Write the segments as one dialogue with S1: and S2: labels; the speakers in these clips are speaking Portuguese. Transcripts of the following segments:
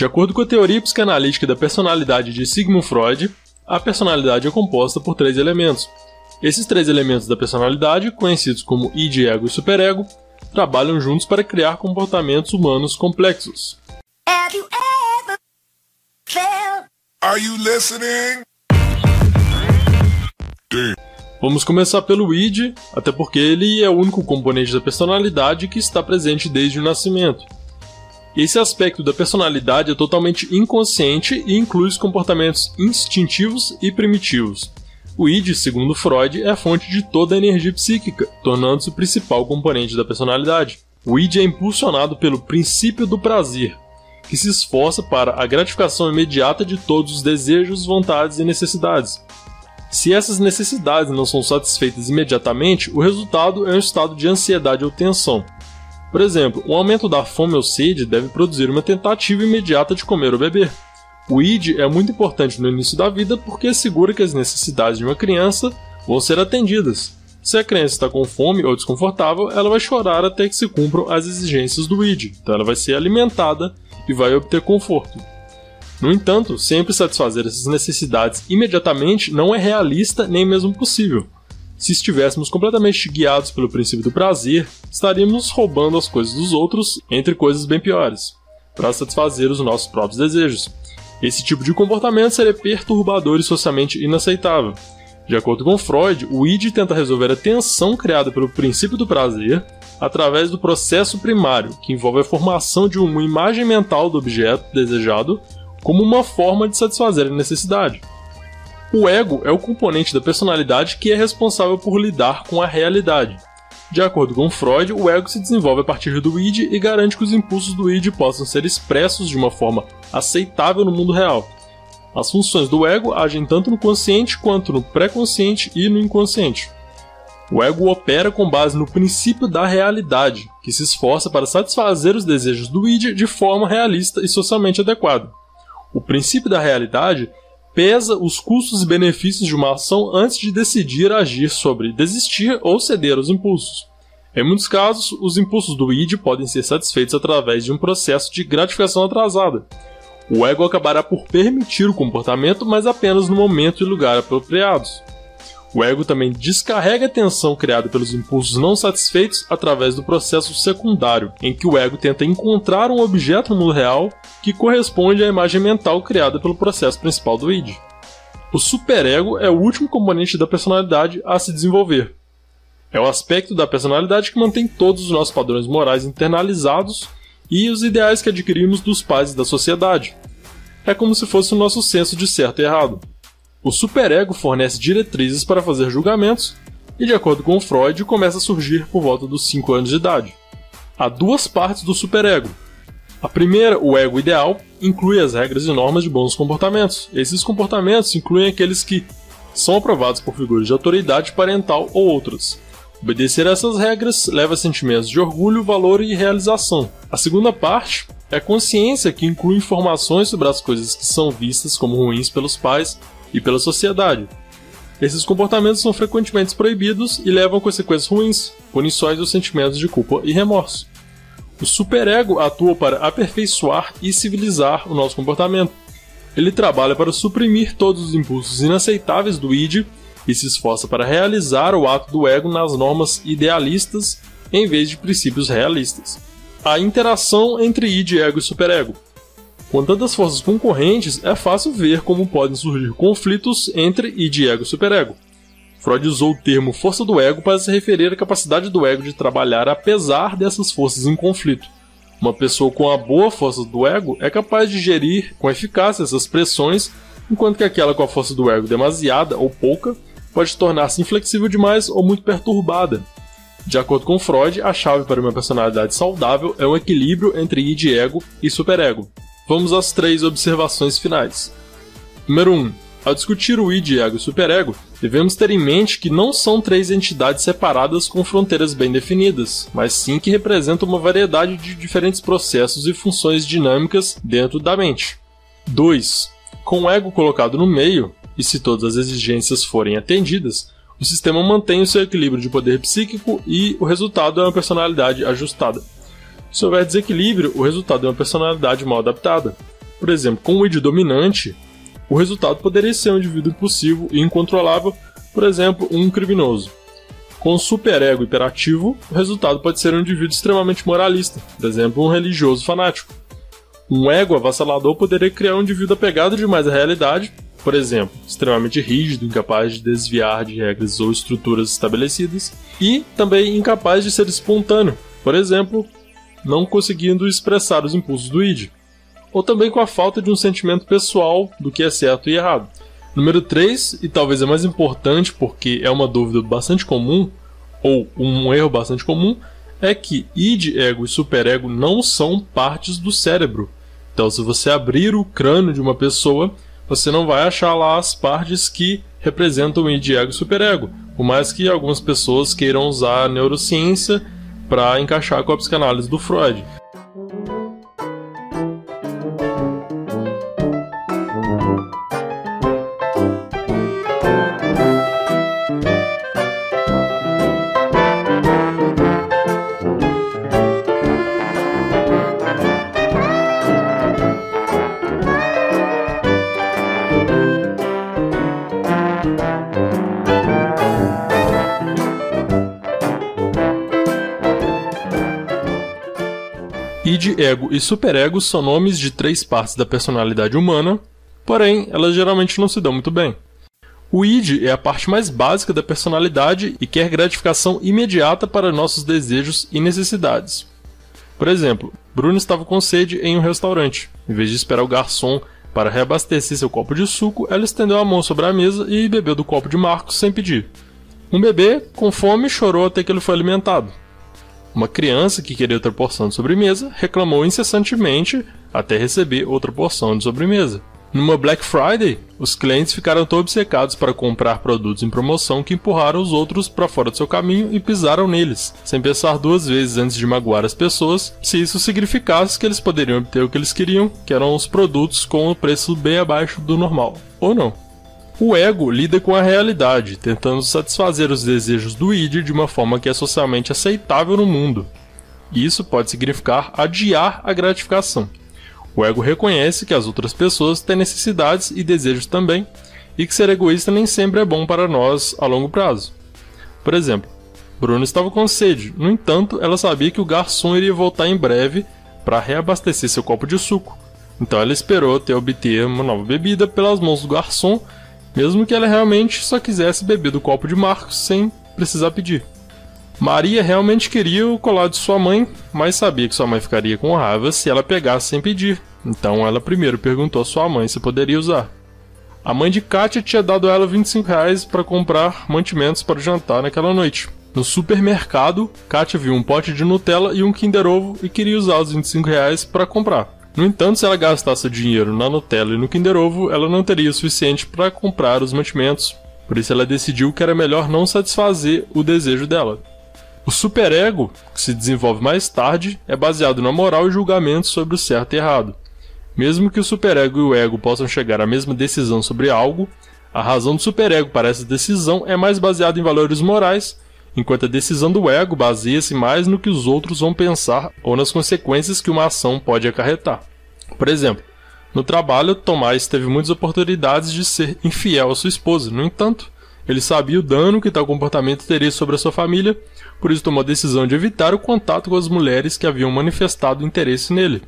S1: De acordo com a teoria psicanalítica da personalidade de Sigmund Freud, a personalidade é composta por três elementos. Esses três elementos da personalidade, conhecidos como id, ego e superego, trabalham juntos para criar comportamentos humanos complexos. Vamos começar pelo id, até porque ele é o único componente da personalidade que está presente desde o nascimento. Esse aspecto da personalidade é totalmente inconsciente e inclui os comportamentos instintivos e primitivos. O id, segundo Freud, é a fonte de toda a energia psíquica, tornando-se o principal componente da personalidade. O id é impulsionado pelo princípio do prazer, que se esforça para a gratificação imediata de todos os desejos, vontades e necessidades. Se essas necessidades não são satisfeitas imediatamente, o resultado é um estado de ansiedade ou tensão, por exemplo, um aumento da fome ou sede deve produzir uma tentativa imediata de comer ou beber. O ID é muito importante no início da vida porque assegura que as necessidades de uma criança vão ser atendidas. Se a criança está com fome ou desconfortável, ela vai chorar até que se cumpram as exigências do ID, então ela vai ser alimentada e vai obter conforto. No entanto, sempre satisfazer essas necessidades imediatamente não é realista nem mesmo possível. Se estivéssemos completamente guiados pelo princípio do prazer, estaríamos roubando as coisas dos outros, entre coisas bem piores, para satisfazer os nossos próprios desejos. Esse tipo de comportamento seria perturbador e socialmente inaceitável. De acordo com Freud, o id tenta resolver a tensão criada pelo princípio do prazer através do processo primário, que envolve a formação de uma imagem mental do objeto desejado como uma forma de satisfazer a necessidade. O ego é o componente da personalidade que é responsável por lidar com a realidade. De acordo com Freud, o ego se desenvolve a partir do id e garante que os impulsos do id possam ser expressos de uma forma aceitável no mundo real. As funções do ego agem tanto no consciente quanto no pré-consciente e no inconsciente. O ego opera com base no princípio da realidade, que se esforça para satisfazer os desejos do id de forma realista e socialmente adequada. O princípio da realidade pesa os custos e benefícios de uma ação antes de decidir agir sobre desistir ou ceder aos impulsos. Em muitos casos, os impulsos do id podem ser satisfeitos através de um processo de gratificação atrasada. O ego acabará por permitir o comportamento, mas apenas no momento e lugar apropriados. O ego também descarrega a tensão criada pelos impulsos não satisfeitos através do processo secundário, em que o ego tenta encontrar um objeto no mundo real que corresponde à imagem mental criada pelo processo principal do id. O superego é o último componente da personalidade a se desenvolver. É o aspecto da personalidade que mantém todos os nossos padrões morais internalizados e os ideais que adquirimos dos pais e da sociedade. É como se fosse o nosso senso de certo e errado. O superego fornece diretrizes para fazer julgamentos e, de acordo com Freud, começa a surgir por volta dos 5 anos de idade. Há duas partes do superego. A primeira, o ego ideal, inclui as regras e normas de bons comportamentos. Esses comportamentos incluem aqueles que são aprovados por figuras de autoridade parental ou outras. Obedecer a essas regras leva a sentimentos de orgulho, valor e realização. A segunda parte é a consciência, que inclui informações sobre as coisas que são vistas como ruins pelos pais e pela sociedade. Esses comportamentos são frequentemente proibidos e levam a consequências ruins, punições dos sentimentos de culpa e remorso. O superego atua para aperfeiçoar e civilizar o nosso comportamento. Ele trabalha para suprimir todos os impulsos inaceitáveis do id e se esforça para realizar o ato do ego nas normas idealistas em vez de princípios realistas. A interação entre id, ego e superego com tantas forças concorrentes, é fácil ver como podem surgir conflitos entre id, ego e superego. Freud usou o termo força do ego para se referir à capacidade do ego de trabalhar apesar dessas forças em conflito. Uma pessoa com a boa força do ego é capaz de gerir com eficácia essas pressões, enquanto que aquela com a força do ego demasiada ou pouca pode tornar-se inflexível demais ou muito perturbada. De acordo com Freud, a chave para uma personalidade saudável é um equilíbrio entre id, ego e superego. Vamos às três observações finais. Número 1. Um, ao discutir o id, ego e superego, devemos ter em mente que não são três entidades separadas com fronteiras bem definidas, mas sim que representam uma variedade de diferentes processos e funções dinâmicas dentro da mente. 2. Com o ego colocado no meio, e se todas as exigências forem atendidas, o sistema mantém o seu equilíbrio de poder psíquico e o resultado é uma personalidade ajustada. Se houver desequilíbrio, o resultado é uma personalidade mal adaptada. Por exemplo, com o id dominante, o resultado poderia ser um indivíduo impulsivo e incontrolável, por exemplo, um criminoso. Com o superego hiperativo, o resultado pode ser um indivíduo extremamente moralista, por exemplo, um religioso fanático. Um ego avassalador poderia criar um indivíduo apegado demais à realidade, por exemplo, extremamente rígido, incapaz de desviar de regras ou estruturas estabelecidas, e também incapaz de ser espontâneo, por exemplo, não conseguindo expressar os impulsos do id, ou também com a falta de um sentimento pessoal do que é certo e errado. Número 3, e talvez é mais importante porque é uma dúvida bastante comum, ou um erro bastante comum, é que id, ego e superego não são partes do cérebro. Então, se você abrir o crânio de uma pessoa, você não vai achar lá as partes que representam id, ego e superego, por mais que algumas pessoas queiram usar a neurociência para encaixar com a psicanálise do Freud. Id, ego e superego são nomes de três partes da personalidade humana, porém elas geralmente não se dão muito bem. O id é a parte mais básica da personalidade e quer gratificação imediata para nossos desejos e necessidades. Por exemplo, Bruno estava com sede em um restaurante. Em vez de esperar o garçom para reabastecer seu copo de suco, ela estendeu a mão sobre a mesa e bebeu do copo de Marcos sem pedir. Um bebê, com fome, chorou até que ele foi alimentado. Uma criança que queria outra porção de sobremesa reclamou incessantemente até receber outra porção de sobremesa. Numa Black Friday, os clientes ficaram tão obcecados para comprar produtos em promoção que empurraram os outros para fora do seu caminho e pisaram neles, sem pensar duas vezes antes de magoar as pessoas, se isso significasse que eles poderiam obter o que eles queriam, que eram os produtos com o preço bem abaixo do normal. Ou não. O ego lida com a realidade, tentando satisfazer os desejos do id de uma forma que é socialmente aceitável no mundo. Isso pode significar adiar a gratificação. O ego reconhece que as outras pessoas têm necessidades e desejos também, e que ser egoísta nem sempre é bom para nós a longo prazo. Por exemplo, Bruno estava com sede, no entanto, ela sabia que o garçom iria voltar em breve para reabastecer seu copo de suco. Então ela esperou até obter uma nova bebida pelas mãos do garçom mesmo que ela realmente só quisesse beber do copo de Marcos sem precisar pedir. Maria realmente queria o colar de sua mãe, mas sabia que sua mãe ficaria com raiva se ela pegasse sem pedir. Então ela primeiro perguntou a sua mãe se poderia usar. A mãe de Katia tinha dado a ela 25 reais para comprar mantimentos para o jantar naquela noite. No supermercado, Katia viu um pote de Nutella e um Kinder Ovo e queria usar os 25 reais para comprar. No entanto, se ela gastasse dinheiro na Nutella e no Kinder Ovo, ela não teria o suficiente para comprar os mantimentos. Por isso, ela decidiu que era melhor não satisfazer o desejo dela. O superego, que se desenvolve mais tarde, é baseado na moral e julgamento sobre o certo e errado. Mesmo que o superego e o ego possam chegar à mesma decisão sobre algo, a razão do superego para essa decisão é mais baseada em valores morais, enquanto a decisão do ego baseia-se mais no que os outros vão pensar ou nas consequências que uma ação pode acarretar. Por exemplo, no trabalho, Tomás teve muitas oportunidades de ser infiel à sua esposa. No entanto, ele sabia o dano que tal comportamento teria sobre a sua família, por isso tomou a decisão de evitar o contato com as mulheres que haviam manifestado interesse nele.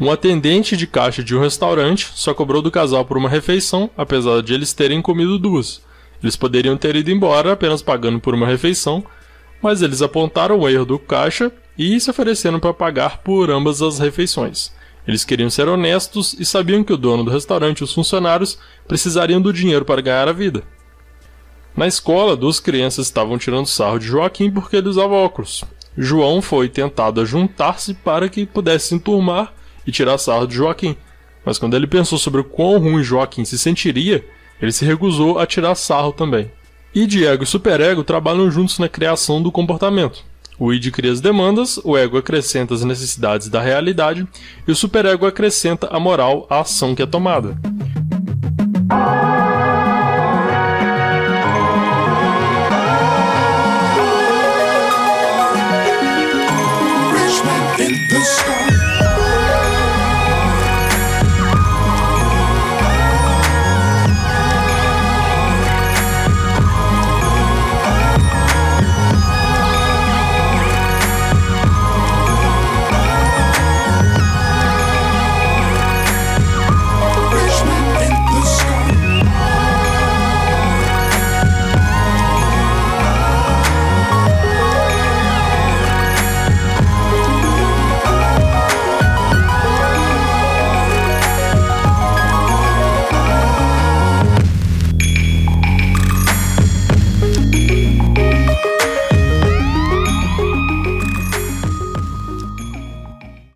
S1: Um atendente de caixa de um restaurante só cobrou do casal por uma refeição, apesar de eles terem comido duas. Eles poderiam ter ido embora apenas pagando por uma refeição, mas eles apontaram o erro do caixa e se ofereceram para pagar por ambas as refeições. Eles queriam ser honestos e sabiam que o dono do restaurante e os funcionários precisariam do dinheiro para ganhar a vida. Na escola, duas crianças estavam tirando sarro de Joaquim porque ele usava óculos. João foi tentado a juntar-se para que pudesse se enturmar e tirar sarro de Joaquim, mas quando ele pensou sobre o quão ruim Joaquim se sentiria, ele se recusou a tirar sarro também. Id, ego e superego trabalham juntos na criação do comportamento. O id cria as demandas, o ego acrescenta as necessidades da realidade e o superego acrescenta a moral à ação que é tomada.